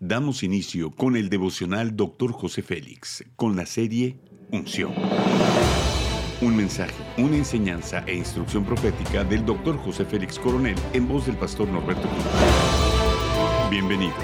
Damos inicio con el devocional Dr. José Félix, con la serie Unción. Un mensaje, una enseñanza e instrucción profética del Dr. José Félix Coronel en voz del pastor Norberto Cruz. Bienvenidos.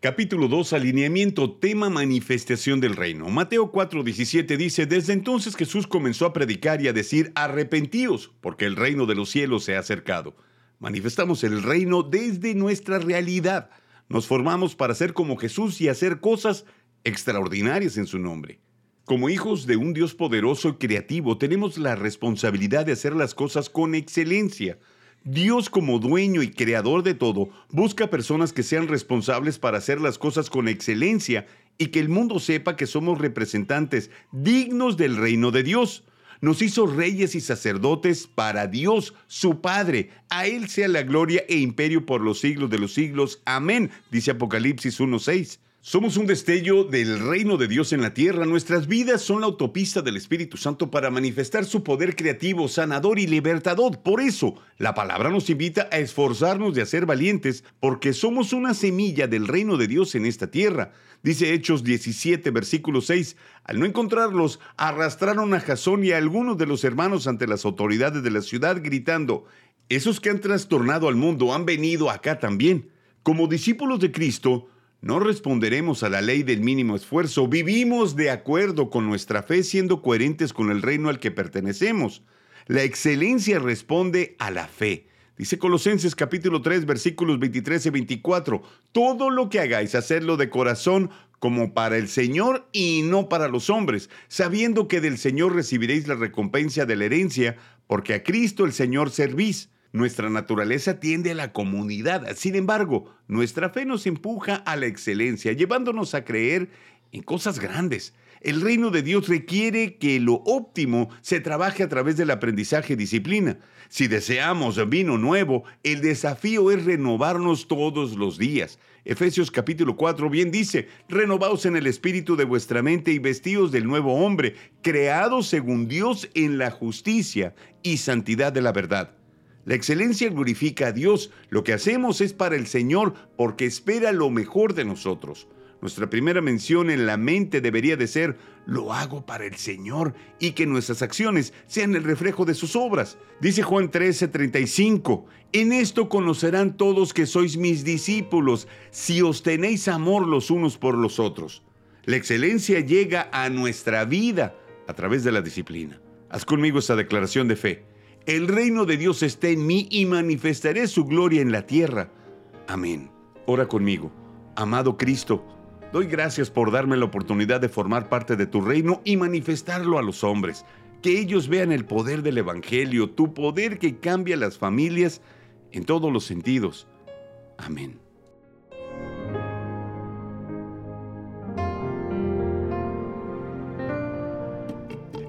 Capítulo 2, alineamiento, tema manifestación del reino. Mateo 4:17 dice, desde entonces Jesús comenzó a predicar y a decir, arrepentíos, porque el reino de los cielos se ha acercado. Manifestamos el reino desde nuestra realidad. Nos formamos para ser como Jesús y hacer cosas extraordinarias en su nombre. Como hijos de un Dios poderoso y creativo, tenemos la responsabilidad de hacer las cosas con excelencia. Dios como dueño y creador de todo busca personas que sean responsables para hacer las cosas con excelencia y que el mundo sepa que somos representantes dignos del reino de Dios. Nos hizo reyes y sacerdotes para Dios, su Padre. A Él sea la gloria e imperio por los siglos de los siglos. Amén, dice Apocalipsis 1.6. Somos un destello del reino de Dios en la tierra. Nuestras vidas son la autopista del Espíritu Santo para manifestar su poder creativo, sanador y libertador. Por eso, la palabra nos invita a esforzarnos de ser valientes, porque somos una semilla del reino de Dios en esta tierra. Dice Hechos 17, versículo 6. Al no encontrarlos, arrastraron a Jasón y a algunos de los hermanos ante las autoridades de la ciudad, gritando, Esos que han trastornado al mundo han venido acá también. Como discípulos de Cristo, no responderemos a la ley del mínimo esfuerzo. Vivimos de acuerdo con nuestra fe siendo coherentes con el reino al que pertenecemos. La excelencia responde a la fe. Dice Colosenses capítulo 3 versículos 23 y 24. Todo lo que hagáis, hacerlo de corazón como para el Señor y no para los hombres, sabiendo que del Señor recibiréis la recompensa de la herencia, porque a Cristo el Señor servís nuestra naturaleza tiende a la comunidad. Sin embargo, nuestra fe nos empuja a la excelencia, llevándonos a creer en cosas grandes. El reino de Dios requiere que lo óptimo se trabaje a través del aprendizaje y disciplina. Si deseamos vino nuevo, el desafío es renovarnos todos los días. Efesios capítulo 4 bien dice, renovaos en el espíritu de vuestra mente y vestidos del nuevo hombre, creados según Dios en la justicia y santidad de la verdad. La excelencia glorifica a Dios. Lo que hacemos es para el Señor porque espera lo mejor de nosotros. Nuestra primera mención en la mente debería de ser, lo hago para el Señor y que nuestras acciones sean el reflejo de sus obras. Dice Juan 13:35, en esto conocerán todos que sois mis discípulos, si os tenéis amor los unos por los otros. La excelencia llega a nuestra vida a través de la disciplina. Haz conmigo esta declaración de fe. El reino de Dios está en mí y manifestaré su gloria en la tierra. Amén. Ora conmigo. Amado Cristo, doy gracias por darme la oportunidad de formar parte de tu reino y manifestarlo a los hombres. Que ellos vean el poder del Evangelio, tu poder que cambia las familias en todos los sentidos. Amén.